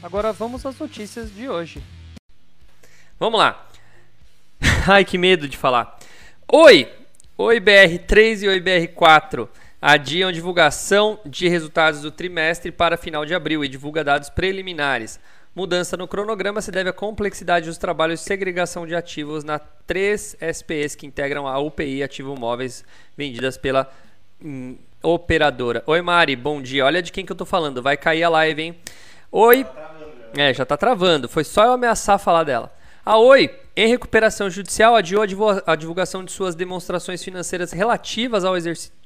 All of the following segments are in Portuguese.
Agora vamos às notícias de hoje. Vamos lá. Ai, que medo de falar. Oi! Oi BR3 e Oi BR4 adiam divulgação de resultados do trimestre para final de abril e divulga dados preliminares. Mudança no cronograma se deve à complexidade dos trabalhos de segregação de ativos na três SPEs que integram a UPI Ativo Móveis vendidas pela hum, operadora. Oi Mari, bom dia. Olha de quem que eu tô falando. Vai cair a live, hein? Oi. É, já tá travando. Foi só eu ameaçar falar dela. A Oi, em recuperação judicial, adiou a divulgação de suas demonstrações financeiras relativas ao exercício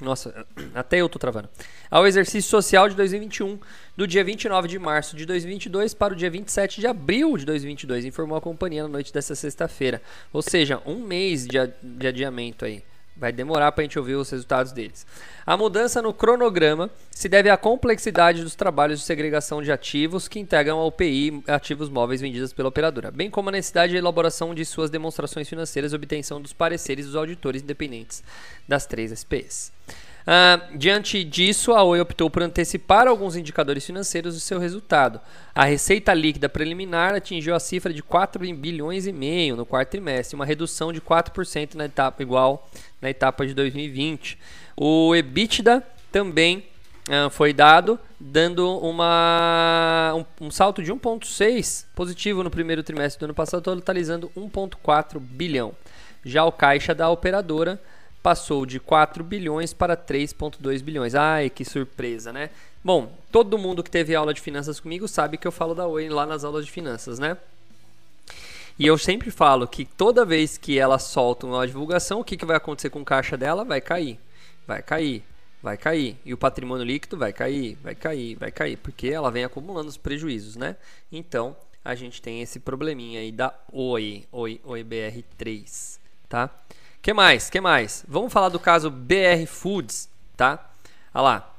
nossa, até eu tô travando. Ao exercício social de 2021, do dia 29 de março de 2022 para o dia 27 de abril de 2022, informou a companhia na noite desta sexta-feira. Ou seja, um mês de adiamento aí. Vai demorar para a gente ouvir os resultados deles. A mudança no cronograma se deve à complexidade dos trabalhos de segregação de ativos que integram a UPI ativos móveis vendidos pela operadora, bem como a necessidade de elaboração de suas demonstrações financeiras e obtenção dos pareceres dos auditores independentes das três SPs. Uh, diante disso, a Oi optou por antecipar alguns indicadores financeiros do seu resultado. A receita líquida preliminar atingiu a cifra de 4 bilhões e meio no quarto trimestre, uma redução de 4% na etapa igual na etapa de 2020. O EBITDA também uh, foi dado, dando uma, um, um salto de 1,6 positivo no primeiro trimestre do ano passado, totalizando 1,4 bilhão. Já o caixa da operadora passou de 4 bilhões para 3,2 bilhões. Ai, que surpresa, né? Bom, todo mundo que teve aula de finanças comigo sabe que eu falo da Oi lá nas aulas de finanças, né? E eu sempre falo que toda vez que ela solta uma divulgação, o que, que vai acontecer com o caixa dela? Vai cair, vai cair, vai cair. E o patrimônio líquido vai cair, vai cair, vai cair, porque ela vem acumulando os prejuízos, né? Então, a gente tem esse probleminha aí da Oi, Oi, Oi BR3, tá? Que mais? que mais? Vamos falar do caso BR Foods, tá? Olha lá.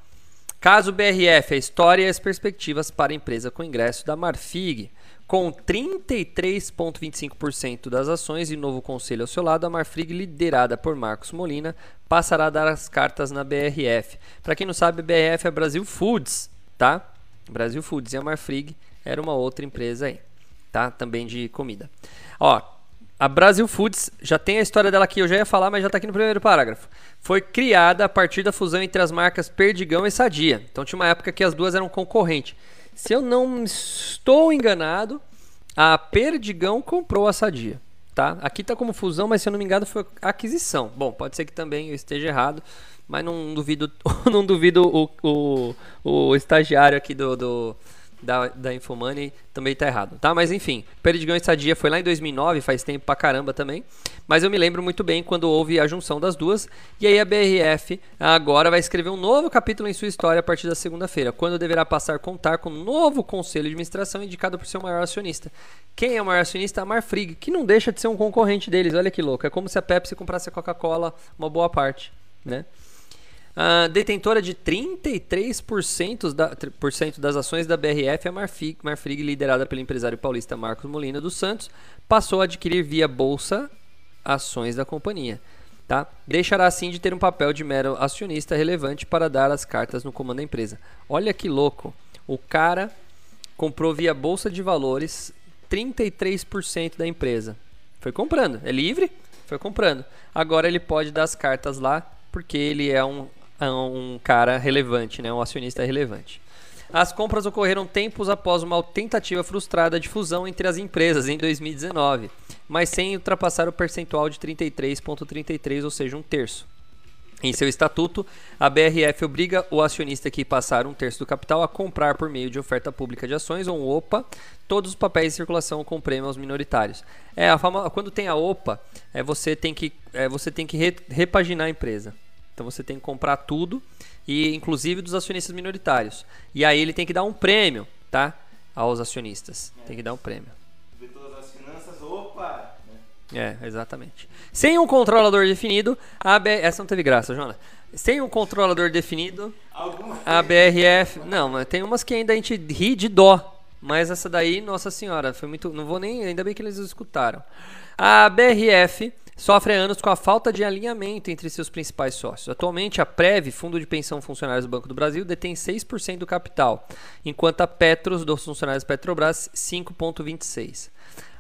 Caso BRF, a história e as perspectivas para a empresa com ingresso da Marfig. Com 33,25% das ações e novo conselho ao seu lado, a Marfrig, liderada por Marcos Molina, passará a dar as cartas na BRF. Para quem não sabe, BRF é Brasil Foods, tá? Brasil Foods e a Marfrig era uma outra empresa aí, tá? Também de comida. Ó, a Brasil Foods, já tem a história dela aqui, eu já ia falar, mas já está aqui no primeiro parágrafo. Foi criada a partir da fusão entre as marcas Perdigão e Sadia. Então tinha uma época que as duas eram concorrentes. Se eu não estou enganado, a Perdigão comprou a Sadia. Tá? Aqui está como fusão, mas se eu não me engano foi aquisição. Bom, pode ser que também eu esteja errado, mas não duvido, não duvido o, o, o estagiário aqui do, do da, da Infomoney também está errado, tá? Mas enfim, Perdigão e Sadia foi lá em 2009, faz tempo pra caramba também. Mas eu me lembro muito bem quando houve a junção das duas. E aí a BRF agora vai escrever um novo capítulo em sua história a partir da segunda-feira, quando deverá passar a contar com um novo conselho de administração indicado por seu maior acionista. Quem é o maior acionista? A Marfrig, que não deixa de ser um concorrente deles. Olha que louco. É como se a Pepsi comprasse a Coca-Cola uma boa parte, né? Uh, detentora de 33% da, das ações da BRF, a Marfrig, Marfrig, liderada pelo empresário paulista Marcos Molina dos Santos, passou a adquirir via bolsa ações da companhia. Tá? Deixará assim de ter um papel de mero acionista relevante para dar as cartas no comando da empresa. Olha que louco! O cara comprou via bolsa de valores 33% da empresa. Foi comprando, é livre? Foi comprando. Agora ele pode dar as cartas lá porque ele é um um cara relevante, né, um acionista relevante. As compras ocorreram tempos após uma tentativa frustrada de fusão entre as empresas em 2019, mas sem ultrapassar o percentual de 33,33, ,33, ou seja, um terço. Em seu estatuto, a BRF obriga o acionista que passar um terço do capital a comprar por meio de oferta pública de ações ou OPA todos os papéis em circulação com prêmio aos minoritários. É a fama, quando tem a OPA, é, você tem que, é, você tem que re, repaginar a empresa. Então você tem que comprar tudo e inclusive dos acionistas minoritários. E aí ele tem que dar um prêmio, tá? aos acionistas. Tem que dar um prêmio. Ver todas as finanças, opa! É, exatamente. Sem um controlador definido, a BR... essa não teve graça, Jonas. Sem um controlador definido, Alguma a BRF, não, mas tem umas que ainda a gente ri de dó. Mas essa daí, nossa senhora, foi muito, não vou nem, ainda bem que eles escutaram. A BRF sofre há anos com a falta de alinhamento entre seus principais sócios. Atualmente, a Prev, Fundo de Pensão Funcionários do Banco do Brasil, detém 6% do capital, enquanto a Petros, dos funcionários Petrobras, 5,26%.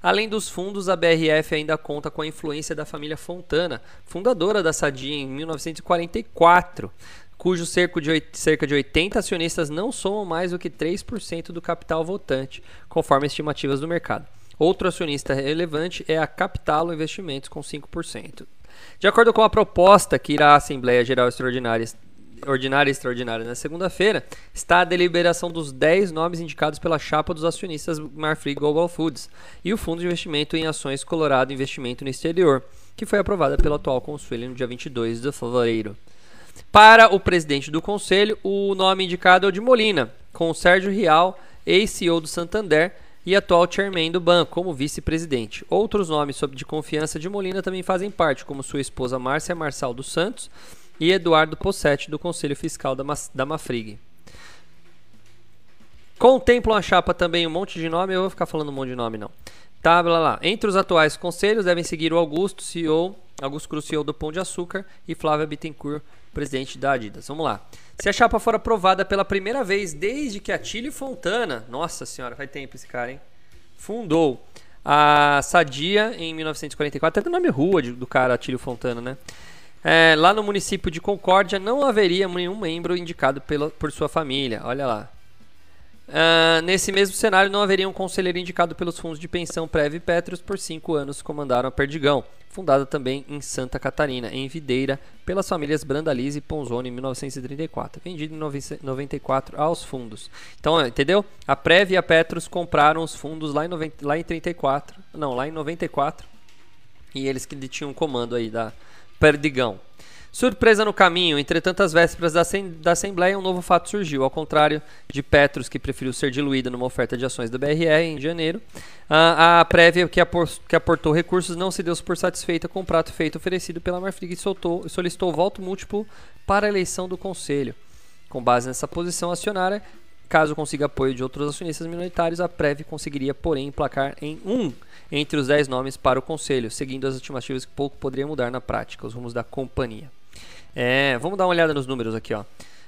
Além dos fundos, a BRF ainda conta com a influência da família Fontana, fundadora da Sadia em 1944, cujo cerco de cerca de 80 acionistas não somam mais do que 3% do capital votante, conforme estimativas do mercado. Outro acionista relevante é a Capitalo Investimentos, com 5%. De acordo com a proposta que irá à Assembleia Geral Extraordinária, ordinária e extraordinária na segunda-feira, está a deliberação dos 10 nomes indicados pela chapa dos acionistas Marfrig Global Foods e o Fundo de Investimento em Ações Colorado Investimento no Exterior, que foi aprovada pelo atual conselho no dia 22 de fevereiro. Para o presidente do conselho, o nome indicado é o de Molina, com o Sérgio Rial, ex-CEO do Santander e atual chairman do banco, como vice-presidente. Outros nomes sob de confiança de Molina também fazem parte, como sua esposa Márcia Marçal dos Santos e Eduardo Possetti, do Conselho Fiscal da, da Mafrig. Contemplam a chapa também um monte de nome, eu vou ficar falando um monte de nome não. Tá, blá. Entre os atuais conselhos devem seguir o Augusto, CEO, Augusto Cruz, CEO do Pão de Açúcar e Flávia Bittencourt, presidente da Adidas. Vamos lá. Se a chapa for aprovada pela primeira vez desde que Atílio Fontana, nossa senhora, faz tempo esse cara, hein? Fundou a Sadia em 1944, até o nome rua do cara Atílio Fontana, né? É, lá no município de Concórdia não haveria nenhum membro indicado pela, por sua família. Olha lá. Ah, nesse mesmo cenário, não haveria um conselheiro indicado pelos fundos de pensão Prev e Petros por cinco anos comandaram a Perdigão, fundada também em Santa Catarina, em Videira, pelas famílias Brandalize e Ponzoni em 1934, vendido em 94 aos fundos. Então, entendeu? A Prev e a Petros compraram os fundos lá em, 90, lá em 34, não, lá em 94, e eles que tinham o comando aí da Perdigão. Surpresa no caminho, entretanto, às vésperas da, da Assembleia, um novo fato surgiu. Ao contrário de Petros, que preferiu ser diluída numa oferta de ações da BRR em janeiro, a, a prévia que, apor- que aportou recursos não se deu por satisfeita com o prato feito oferecido pela Marfrig e soltou- solicitou voto múltiplo para a eleição do Conselho. Com base nessa posição acionária, caso consiga apoio de outros acionistas minoritários, a Prev conseguiria, porém, emplacar em um entre os 10 nomes para o Conselho, seguindo as estimativas que pouco poderia mudar na prática, os rumos da companhia. É, vamos dar uma olhada nos números aqui, ó.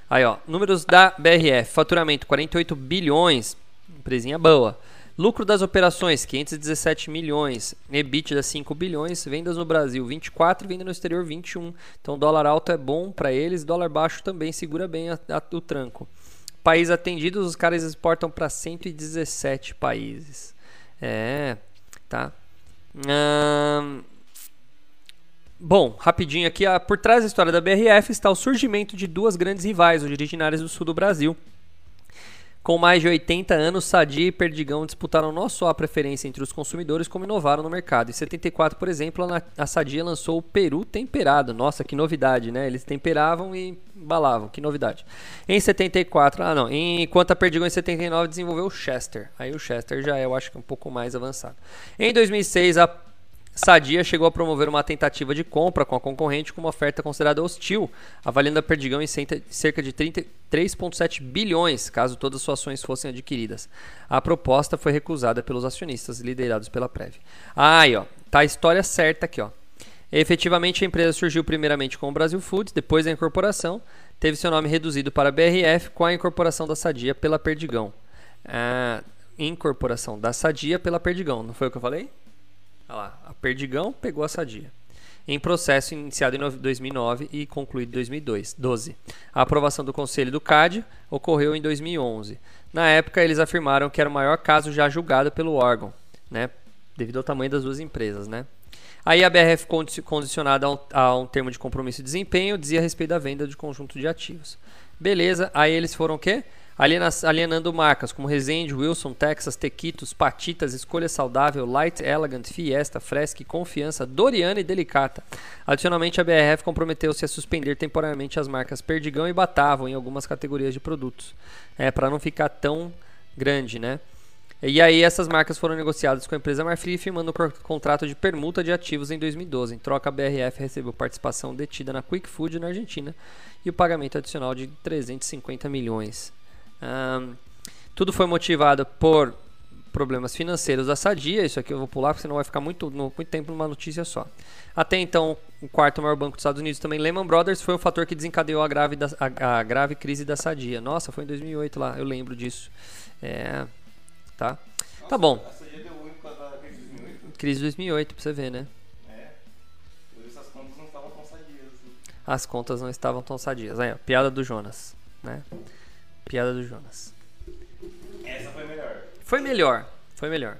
Aí, ó, números da BRF, faturamento 48 bilhões, empresinha boa. Lucro das operações 517 milhões, EBITDA 5 bilhões, vendas no Brasil 24, venda no exterior 21. Então dólar alto é bom para eles, dólar baixo também segura bem a- a- o tranco. Países atendidos, os caras exportam para 117 países. É, tá. Ahn, Bom, rapidinho aqui, por trás da história da BRF está o surgimento de duas grandes rivais, originárias do sul do Brasil. Com mais de 80 anos, Sadia e Perdigão disputaram não só a preferência entre os consumidores, como inovaram no mercado. Em 74, por exemplo, a, Sadia lançou o Peru temperado. Nossa, que novidade, né? Eles temperavam e embalavam, que novidade. Em 74, ah não, enquanto a Perdigão em 79 desenvolveu o Chester. Aí o Chester já é, eu acho que um pouco mais avançado. Em 2006, a Sadia chegou a promover uma tentativa de compra com a concorrente com uma oferta considerada hostil, avaliando a Perdigão em cerca de 33,7 bilhões, caso todas suas ações fossem adquiridas. A proposta foi recusada pelos acionistas liderados pela Prev. Aí, ó, tá a história certa aqui, ó. Efetivamente, a empresa surgiu primeiramente com o Brasil Foods, depois da incorporação, teve seu nome reduzido para BRF com a incorporação da Sadia pela Perdigão. Ah, incorporação da Sadia pela Perdigão, não foi o que eu falei? Olha lá, a Perdigão pegou a Sadia. Em processo iniciado em no- 2009 e concluído em 2012. A aprovação do Conselho do CAD ocorreu em 2011. Na época, eles afirmaram que era o maior caso já julgado pelo órgão, né? devido ao tamanho das duas empresas. Né? Aí a BRF, condi- condicionada a um, a um termo de compromisso de desempenho, dizia a respeito da venda de conjunto de ativos. Beleza, aí eles foram o quê? Aliena- alienando marcas como Resende, Wilson, Texas, Tequitos, Patitas, Escolha Saudável, Light, Elegant, Fiesta, Fresque, Confiança, Doriana e Delicata. Adicionalmente, a BRF comprometeu-se a suspender temporariamente as marcas Perdigão e Batavo em algumas categorias de produtos, é, para não ficar tão grande, né? E aí essas marcas foram negociadas com a empresa Marfrig, firmando um contrato de permuta de ativos em 2012. Em troca, a BRF recebeu participação detida na Quick Food na Argentina e o pagamento adicional de 350 milhões. Um, tudo foi motivado por problemas financeiros da Sadia. Isso aqui eu vou pular porque senão vai ficar muito, muito tempo numa notícia só. Até então, o quarto maior banco dos Estados Unidos, também Lehman Brothers, foi o fator que desencadeou a grave, da, a, a grave crise da Sadia. Nossa, foi em 2008 lá, eu lembro disso. É, tá? Nossa, tá bom. A Sadia deu ruim por causa da crise de 2008? Crise de 2008, pra você ver, né? É. Contas não estavam tão sadias. Assim. As contas não estavam tão sadias. Aí, ó, piada do Jonas, né? Piada do Jonas. Essa foi melhor. Foi melhor, foi melhor.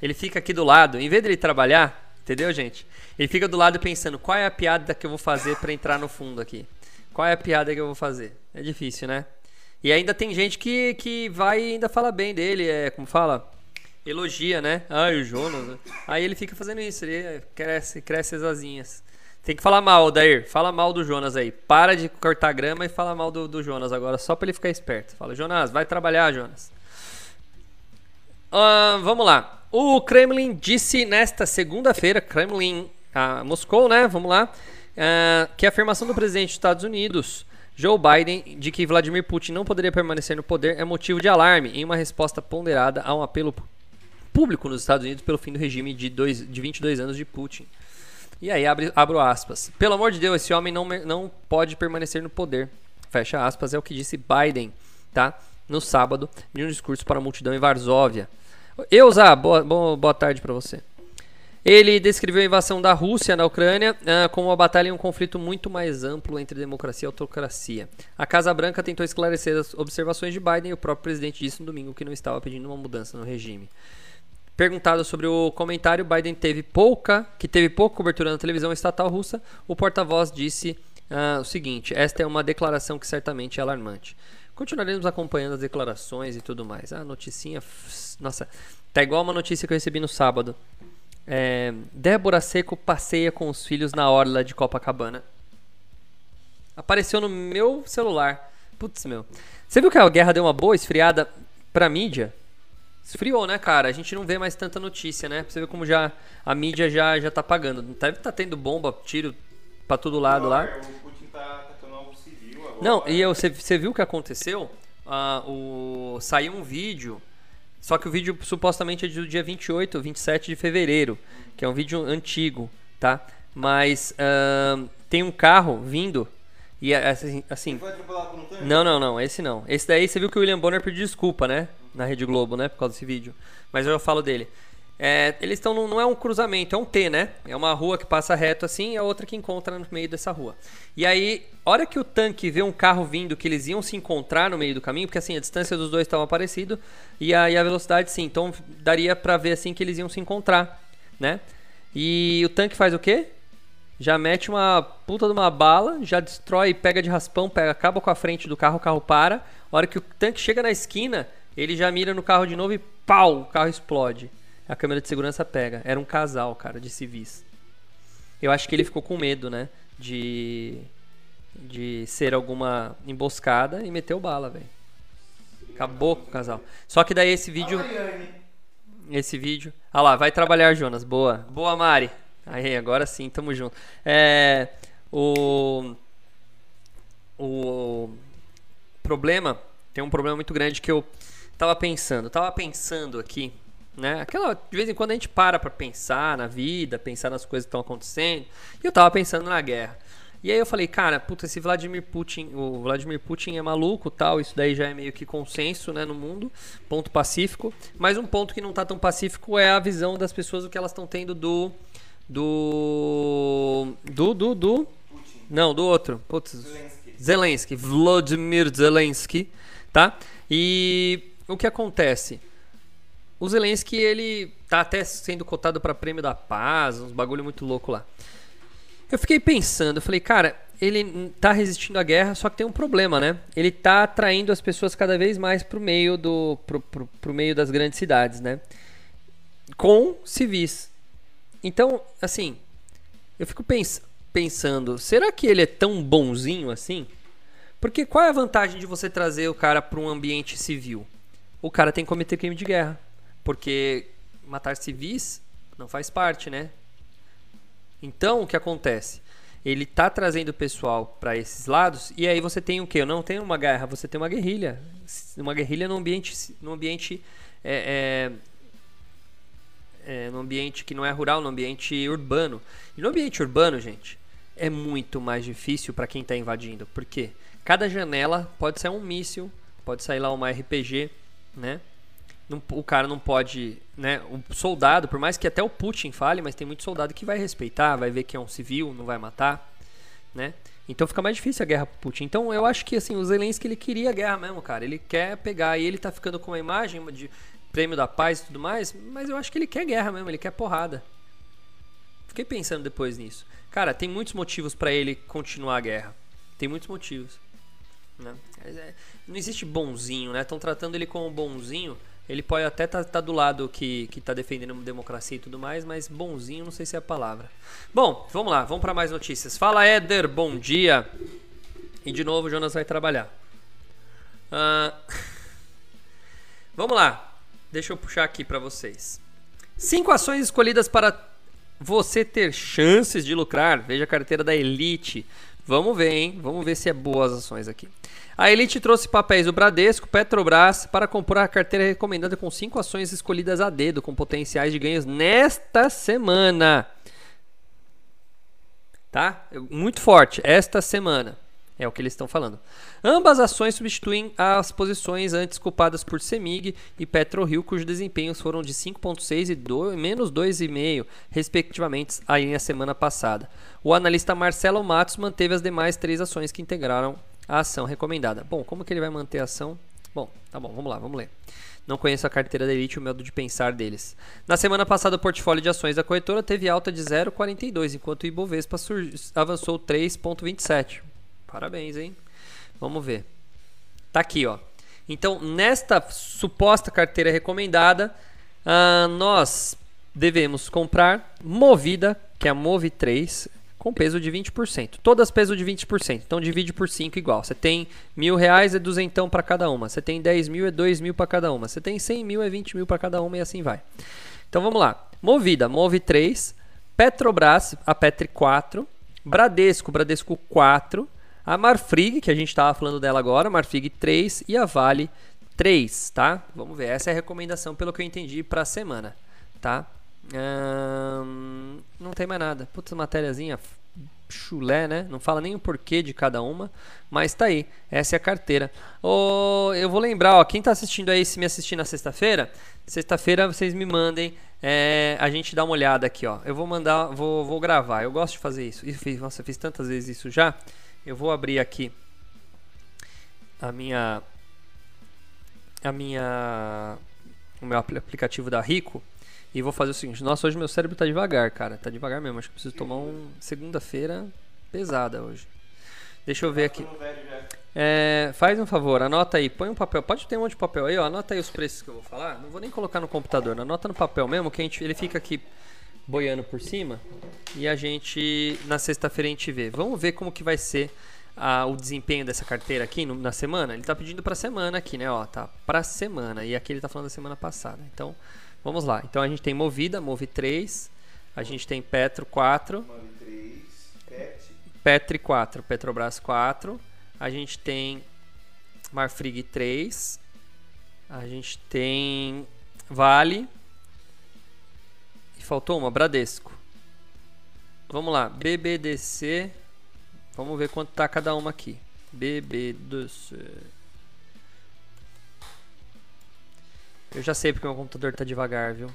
Ele fica aqui do lado, em vez dele trabalhar, entendeu, gente? Ele fica do lado pensando qual é a piada que eu vou fazer para entrar no fundo aqui. Qual é a piada que eu vou fazer? É difícil, né? E ainda tem gente que, que vai e ainda fala bem dele, é como fala? Elogia, né? Ah, o Jonas. Aí ele fica fazendo isso, ele cresce, cresce as asinhas. Tem que falar mal, Dair. Fala mal do Jonas aí. Para de cortar grama e fala mal do, do Jonas agora, só pra ele ficar esperto. Fala, Jonas, vai trabalhar, Jonas. Uh, vamos lá. O Kremlin disse nesta segunda-feira, Kremlin, uh, Moscou, né? Vamos lá. Uh, que a afirmação do presidente dos Estados Unidos, Joe Biden, de que Vladimir Putin não poderia permanecer no poder é motivo de alarme em uma resposta ponderada a um apelo público nos Estados Unidos pelo fim do regime de, dois, de 22 anos de Putin. E aí, abre, abro aspas. Pelo amor de Deus, esse homem não, não pode permanecer no poder. Fecha aspas, é o que disse Biden, tá? No sábado, em um discurso para a multidão em Varsóvia. Eusa, boa, boa, tarde para você. Ele descreveu a invasão da Rússia na Ucrânia uh, como uma batalha em um conflito muito mais amplo entre democracia e autocracia. A Casa Branca tentou esclarecer as observações de Biden e o próprio presidente disse no domingo que não estava pedindo uma mudança no regime. Perguntado sobre o comentário, Biden teve pouca, que teve pouca cobertura na televisão estatal russa, o porta-voz disse uh, o seguinte: esta é uma declaração que certamente é alarmante. Continuaremos acompanhando as declarações e tudo mais. Ah, noticinha. Nossa, tá igual uma notícia que eu recebi no sábado. É, Débora Seco passeia com os filhos na orla de Copacabana. Apareceu no meu celular. Putz, meu. Você viu que a guerra deu uma boa esfriada pra mídia? Esfriou, né, cara? A gente não vê mais tanta notícia, né? Pra você ver como já a mídia já, já tá pagando. Deve tá tendo bomba, tiro pra todo lado lá. O Putin tá atacando algo civil agora. Não, e você, você viu o que aconteceu? Ah, o, saiu um vídeo, só que o vídeo supostamente é do dia 28, 27 de fevereiro, que é um vídeo antigo, tá? Mas ah, tem um carro vindo e assim, assim atropelado por um tanque? não, não, não, esse não. Esse daí você viu que o William Bonner pediu desculpa, né? Na Rede Globo, né? Por causa desse vídeo. Mas eu falo dele. É, eles estão. Não é um cruzamento, é um T, né? É uma rua que passa reto assim e a outra que encontra no meio dessa rua. E aí, hora que o tanque vê um carro vindo que eles iam se encontrar no meio do caminho, porque assim, a distância dos dois estava parecida e a, e a velocidade sim. Então daria pra ver assim que eles iam se encontrar, né? E o tanque faz o quê? já mete uma puta de uma bala, já destrói, pega de raspão, pega, acaba com a frente do carro, o carro para. A hora que o tanque chega na esquina, ele já mira no carro de novo e pau, o carro explode. A câmera de segurança pega. Era um casal, cara, de civis. Eu acho que ele ficou com medo, né? De de ser alguma emboscada e meteu bala, velho. Acabou com o casal. Só que daí esse vídeo, esse vídeo, ah lá, vai trabalhar, Jonas. Boa, boa, Mari. Aí, agora sim, tamo junto. É, o, o problema, tem um problema muito grande que eu tava pensando. Tava pensando aqui, né? Aquela, de vez em quando a gente para pra pensar na vida, pensar nas coisas que estão acontecendo. E eu tava pensando na guerra. E aí eu falei, cara, puta, esse Vladimir Putin, o Vladimir Putin é maluco, tal, isso daí já é meio que consenso, né, no mundo, ponto pacífico. Mas um ponto que não tá tão pacífico é a visão das pessoas o que elas estão tendo do do. Do. Do. do Putin. não, do outro. Putz, Zelensky. Zelensky. Vladimir Zelensky. Tá? E o que acontece? O Zelensky, ele tá até sendo cotado para prêmio da paz, uns bagulho muito louco lá. Eu fiquei pensando, eu falei, cara, ele tá resistindo à guerra, só que tem um problema, né? Ele tá atraindo as pessoas cada vez mais pro meio do pro, pro, pro meio das grandes cidades, né? Com civis. Então, assim, eu fico pens pensando, será que ele é tão bonzinho assim? Porque qual é a vantagem de você trazer o cara para um ambiente civil? O cara tem que cometer crime de guerra. Porque matar civis não faz parte, né? Então, o que acontece? Ele tá trazendo o pessoal para esses lados e aí você tem o quê? Não tem uma guerra, você tem uma guerrilha. Uma guerrilha no ambiente, no ambiente é, é, é, no ambiente que não é rural, no ambiente urbano. E no ambiente urbano, gente, é muito mais difícil para quem está invadindo. Por quê? Cada janela pode sair um míssil, pode sair lá uma RPG, né? O cara não pode, né? O soldado, por mais que até o Putin fale, mas tem muito soldado que vai respeitar, vai ver que é um civil, não vai matar, né? Então fica mais difícil a guerra pro Putin. Então eu acho que assim, o Zelensky ele queria a guerra mesmo, cara. Ele quer pegar e ele tá ficando com uma imagem de prêmio da paz e tudo mais, mas eu acho que ele quer guerra mesmo, ele quer porrada. Fiquei pensando depois nisso. Cara, tem muitos motivos para ele continuar a guerra. Tem muitos motivos. Né? É, não existe bonzinho, né? Estão tratando ele como bonzinho ele pode até estar tá, tá do lado que, que tá defendendo democracia e tudo mais, mas bonzinho não sei se é a palavra. Bom, vamos lá, vamos para mais notícias. Fala, Éder, bom dia. E de novo o Jonas vai trabalhar. Uh... vamos lá, deixa eu puxar aqui para vocês. Cinco ações escolhidas para você ter chances de lucrar. Veja a carteira da Elite. Vamos ver, hein? Vamos ver se é boa as ações aqui. A Elite trouxe papéis do Bradesco, Petrobras, para compor a carteira recomendada com cinco ações escolhidas a dedo, com potenciais de ganhos nesta semana. Tá? Muito forte, esta semana. É o que eles estão falando. Ambas ações substituem as posições antes culpadas por Semig e PetroRio, cujos desempenhos foram de 5,6 e menos 2,5, respectivamente, aí na semana passada. O analista Marcelo Matos manteve as demais três ações que integraram a ação recomendada. Bom, como que ele vai manter a ação? Bom, tá bom, vamos lá, vamos ler. Não conheço a carteira da Elite o modo de pensar deles. Na semana passada, o portfólio de ações da corretora teve alta de 0,42, enquanto o Ibovespa avançou 3,27. Parabéns, hein? Vamos ver. Tá aqui, ó. Então, nesta suposta carteira recomendada, uh, nós devemos comprar Movida, que é a Move 3, com peso de 20%. Todas peso de 20%. Então divide por 5 igual. Você tem mil reais é duzentão para cada uma. Você tem 10 mil é 2 mil para cada uma. Você tem 100 mil é 20 mil para cada uma e assim vai. Então vamos lá. Movida, Move 3. Petrobras, a Petri 4. Bradesco, Bradesco 4. A Marfrig, que a gente estava falando dela agora, Marfrig 3. E a Vale 3, tá? Vamos ver. Essa é a recomendação, pelo que eu entendi, para a semana, tá? Hum, não tem mais nada. Putz, matériazinha chulé, né? Não fala nem o porquê de cada uma, mas tá aí. Essa é a carteira. Oh, eu vou lembrar, ó, quem tá assistindo aí, se me assistir na sexta-feira, sexta-feira vocês me mandem, é, a gente dá uma olhada aqui, ó. Eu vou mandar, vou, vou gravar. Eu gosto de fazer isso. E fiz, nossa, fiz tantas vezes isso já. Eu vou abrir aqui a minha a minha o meu aplicativo da Rico e vou fazer o seguinte: nossa, hoje meu cérebro tá devagar, cara. Tá devagar mesmo. Acho que preciso tomar um segunda-feira pesada hoje. Deixa eu ver aqui. É, faz um favor, anota aí, põe um papel. Pode ter um monte de papel aí, ó. Anota aí os preços que eu vou falar. Não vou nem colocar no computador, anota no papel mesmo, que a gente, ele fica aqui boiando por cima. E a gente, na sexta-feira, a gente vê. Vamos ver como que vai ser a, o desempenho dessa carteira aqui no, na semana. Ele tá pedindo pra semana aqui, né? Ó, tá pra semana. E aqui ele tá falando da semana passada. Então, Vamos lá. Então a gente tem Movida, Move 3. A gente tem Petro 4. Move 3. Pet. Petri 4. Petrobras 4. A gente tem Marfrig 3. A gente tem Vale. E faltou uma, Bradesco. Vamos lá. BBDC. Vamos ver quanto tá cada uma aqui. BBDC. Eu já sei porque meu computador tá devagar, viu?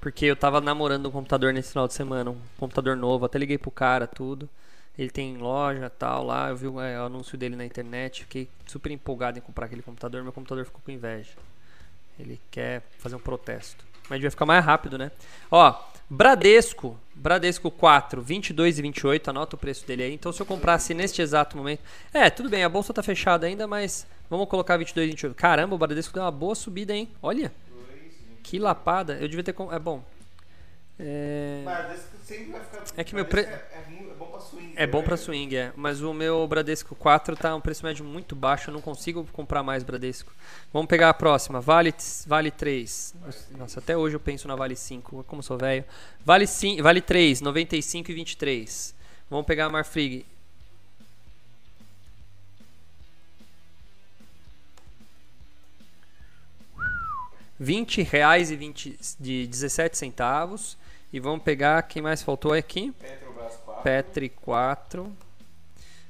Porque eu tava namorando um computador nesse final de semana, um computador novo, até liguei pro cara, tudo. Ele tem loja tal lá, eu vi o, é, o anúncio dele na internet, fiquei super empolgado em comprar aquele computador, meu computador ficou com inveja. Ele quer fazer um protesto. Mas devia ficar mais rápido, né? Ó, Bradesco, Bradesco 4, 22 e 28, anota o preço dele aí. Então se eu comprasse neste exato momento, é, tudo bem, a bolsa tá fechada ainda, mas Vamos colocar 22 e 28. Caramba, o Bradesco deu uma boa subida, hein? Olha. Que lapada. Eu devia ter... É bom. É, Bradesco sempre vai ficar. É que meu Bradesco É, é pra swing. é bom né? pra swing, é. Mas o meu Bradesco 4 tá um preço médio muito baixo, eu não consigo comprar mais Bradesco. Vamos pegar a próxima, Vale, vale 3. Nossa, até hoje eu penso na Vale 5, como sou velho. Vale, 5, vale 3, 95 e 23. Vamos pegar a Marfrig. R$ reais e 20, de 17 centavos. E vamos pegar quem mais faltou aqui. 4. Petri 4.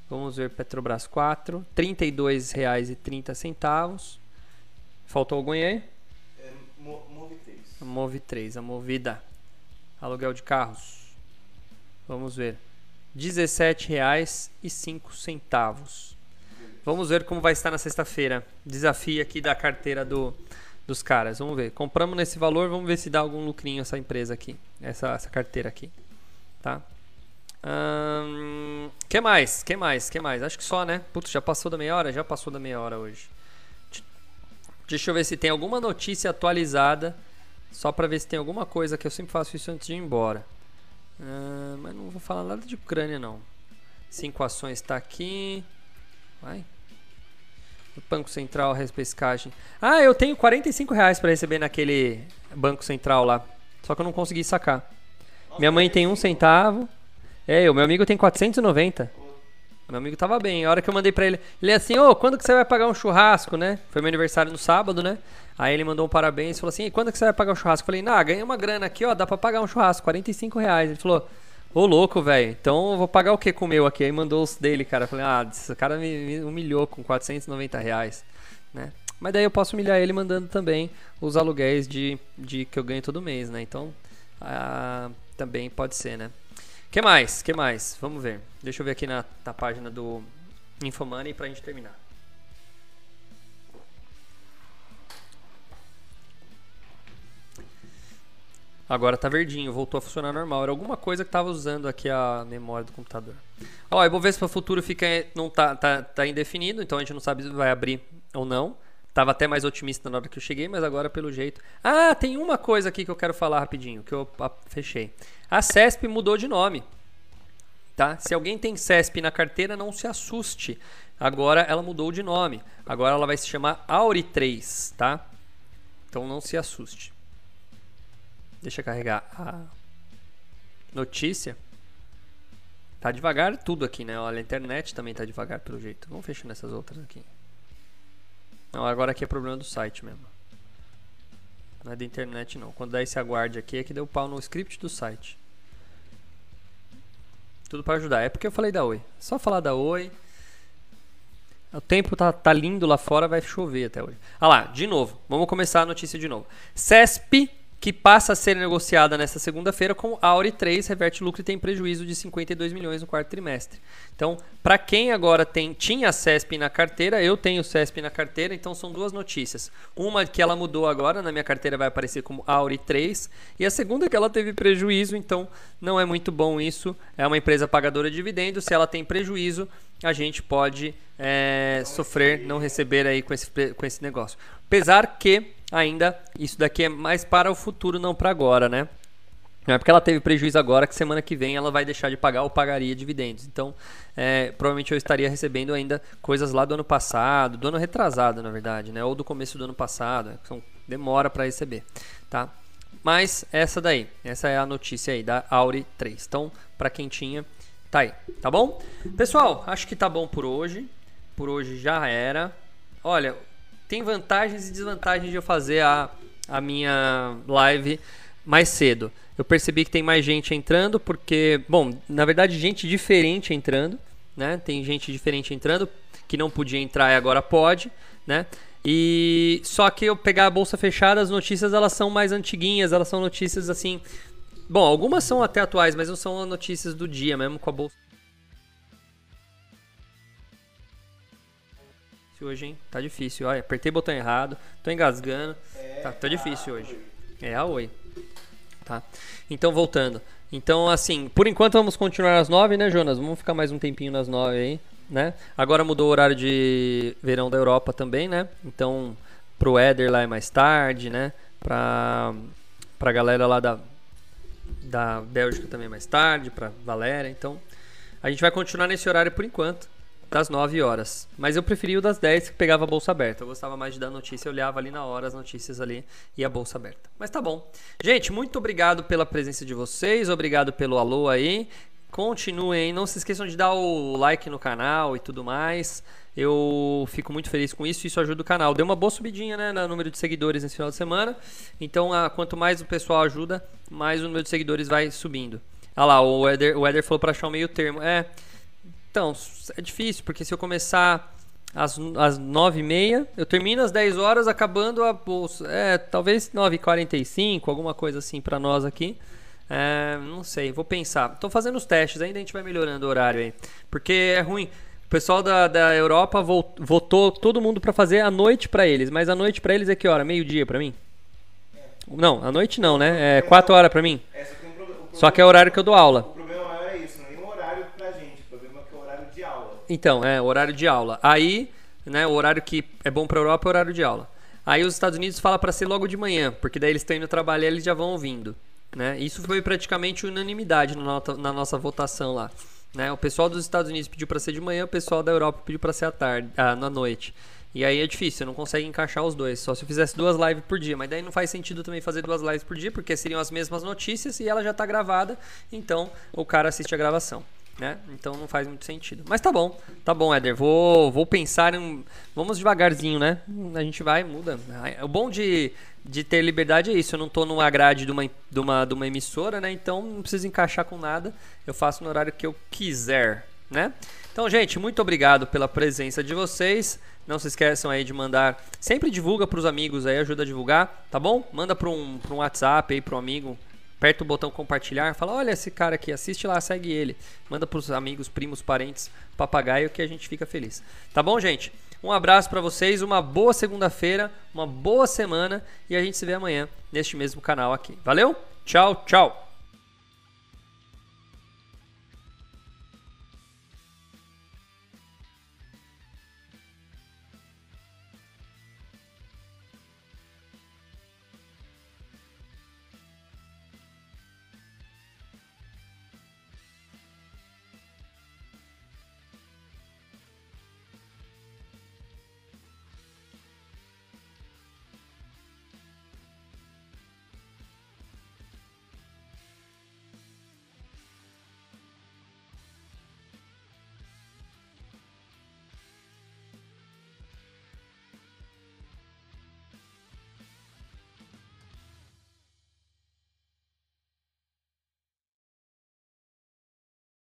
Vamos ver Petrobras 4. R$ 32,30. Faltou algum aí? É, Mo- Move 3. A Move 3, a Movida. Aluguel de carros. Vamos ver. R$ 17,05. Vamos ver como vai estar na sexta-feira. Desafio aqui da carteira do, dos caras. Vamos ver. Compramos nesse valor, vamos ver se dá algum lucrinho essa empresa aqui. Essa, essa carteira aqui. Tá? Ahn, que mais? Que mais? Que mais? Acho que só, né? Putz, já passou da meia hora? Já passou da meia hora hoje. Deixa- eu ver se tem alguma notícia atualizada. Só pra ver se tem alguma coisa que eu sempre faço isso antes de ir embora. Mas não vou falar nada de Ucrânia, não. Cinco ações tá aqui. Vai. O Banco Central, repescagem. Ah, eu tenho 45 reais pra receber naquele Banco Central lá. Só que eu não consegui sacar. Minha mãe tem um centavo. É, o meu amigo tem 490. Meu amigo tava bem. A hora que eu mandei pra ele, ele é assim, ô, quando que você vai pagar um churrasco, né? Foi meu aniversário no sábado, né? Aí ele mandou um parabéns e falou assim, e quando que você vai pagar um churrasco? Eu falei, nah, ganhei uma grana aqui, ó, dá pra pagar um churrasco, 45 reais. Ele falou, ô louco, velho, então eu vou pagar o que com o meu aqui? Aí mandou os dele, cara. Eu falei, ah, esse cara me, me humilhou com 490 reais, né? Mas daí eu posso humilhar ele mandando também os aluguéis de, de que eu ganho todo mês, né? Então, ah, também pode ser, né? Que mais? que mais? Vamos ver. Deixa eu ver aqui na, na página do Infomoney pra gente terminar. Agora tá verdinho, voltou a funcionar normal. Era alguma coisa que tava usando aqui a memória do computador. Ó, Ibovespa Futuro fica, não tá, tá, tá indefinido, então a gente não sabe se vai abrir ou não. Tava até mais otimista na hora que eu cheguei, mas agora pelo jeito. Ah, tem uma coisa aqui que eu quero falar rapidinho, que eu ah, fechei. A CESP mudou de nome. Tá? Se alguém tem CESP na carteira, não se assuste. Agora ela mudou de nome. Agora ela vai se chamar Auri 3, tá? Então não se assuste. Deixa eu carregar a notícia. Tá devagar tudo aqui, né? Olha, a internet também tá devagar pelo jeito. Vamos fechando essas outras aqui. Não, agora aqui é problema do site mesmo. Não é da internet não. Quando dá esse aguarde aqui é que deu pau no script do site. Tudo para ajudar. É porque eu falei da Oi. Só falar da Oi. O tempo tá, tá lindo lá fora, vai chover até hoje. Ah lá, de novo. Vamos começar a notícia de novo. CESP, que passa a ser negociada nesta segunda-feira com Auri 3, reverte lucro e tem prejuízo de 52 milhões no quarto trimestre. Então, para quem agora tem tinha CESP na carteira, eu tenho CESP na carteira, então são duas notícias. Uma que ela mudou agora, na minha carteira vai aparecer como Auri 3, e a segunda que ela teve prejuízo, então não é muito bom isso. É uma empresa pagadora de dividendos, se ela tem prejuízo, a gente pode é, sofrer, não receber aí com esse, com esse negócio. Apesar que ainda isso daqui é mais para o futuro, não para agora, né? Não é porque ela teve prejuízo agora que semana que vem ela vai deixar de pagar ou pagaria dividendos. Então, é, provavelmente eu estaria recebendo ainda coisas lá do ano passado, do ano retrasado, na verdade, né? Ou do começo do ano passado. São, demora para receber, tá? Mas essa daí, essa é a notícia aí da Auri 3. Então, para quem tinha, tá aí, tá bom? Pessoal, acho que tá bom por hoje. Por hoje já era. Olha, tem vantagens e desvantagens de eu fazer a, a minha live mais cedo. Eu percebi que tem mais gente entrando, porque, bom, na verdade, gente diferente entrando, né? Tem gente diferente entrando, que não podia entrar e agora pode, né? E só que eu pegar a bolsa fechada, as notícias elas são mais antiguinhas, elas são notícias assim. Bom, algumas são até atuais, mas não são notícias do dia mesmo com a bolsa. Hoje, hein? Tá difícil. Olha, apertei o botão errado, tô engasgando. Tá, tá difícil hoje. É a Oi. Tá? Então, voltando. Então, assim, por enquanto vamos continuar às 9, né, Jonas? Vamos ficar mais um tempinho nas 9 aí, né? Agora mudou o horário de verão da Europa também, né? Então, pro Éder lá é mais tarde, né? Pra, pra galera lá da, da Bélgica também mais tarde, para Valéria. Então, a gente vai continuar nesse horário por enquanto, das 9 horas. Mas eu preferi o das 10 que pegava a bolsa aberta. Eu gostava mais de dar notícia, eu olhava ali na hora as notícias ali e a bolsa aberta. Mas tá bom. Gente, muito obrigado pela presença de vocês, obrigado pelo alô aí. Continuem, não se esqueçam de dar o like no canal e tudo mais. Eu fico muito feliz com isso, isso ajuda o canal. Deu uma boa subidinha, né, no número de seguidores nesse final de semana. Então, a, quanto mais o pessoal ajuda, mais o número de seguidores vai subindo. Ah lá, o Eder, o Eder falou para achar o meio termo. É, então, é difícil, porque se eu começar às, às 9h30, eu termino às 10 horas, acabando a bolsa. É, talvez 9h45, alguma coisa assim para nós aqui. É, não sei, vou pensar. Estou fazendo os testes, ainda a gente vai melhorando o horário aí. Porque é ruim. O pessoal da, da Europa votou todo mundo para fazer a noite para eles, mas a noite para eles é que hora? Meio-dia para mim? Não, a noite não, né? É 4 horas para mim. Só que é o horário que eu dou aula. O problema maior é isso, não é nem o horário pra gente, o problema é que é o horário de aula. Então, é horário de aula. Aí, né, o horário que é bom para Europa é horário de aula. Aí os Estados Unidos fala para ser logo de manhã, porque daí eles estão indo trabalhar, eles já vão ouvindo, né? Isso foi praticamente unanimidade na, na nossa votação lá. Né? O pessoal dos Estados Unidos pediu para ser de manhã, o pessoal da Europa pediu para ser à tarde, ah, na noite. E aí é difícil, você não consegue encaixar os dois. Só se eu fizesse duas lives por dia. Mas daí não faz sentido também fazer duas lives por dia, porque seriam as mesmas notícias e ela já está gravada. Então o cara assiste a gravação. Né? Então não faz muito sentido. Mas tá bom, tá bom, Éder. Vou, vou pensar em. Vamos devagarzinho, né? A gente vai, muda. O bom de, de ter liberdade é isso. Eu não tô numa grade de uma, de, uma, de uma emissora, né? Então não preciso encaixar com nada. Eu faço no horário que eu quiser, né? Então, gente, muito obrigado pela presença de vocês. Não se esqueçam aí de mandar. Sempre divulga para os amigos aí, ajuda a divulgar, tá bom? Manda para um, um WhatsApp aí para um amigo. Aperta o botão compartilhar, fala: olha esse cara aqui, assiste lá, segue ele. Manda para os amigos, primos, parentes, papagaio que a gente fica feliz. Tá bom, gente? Um abraço para vocês, uma boa segunda-feira, uma boa semana e a gente se vê amanhã neste mesmo canal aqui. Valeu? Tchau, tchau.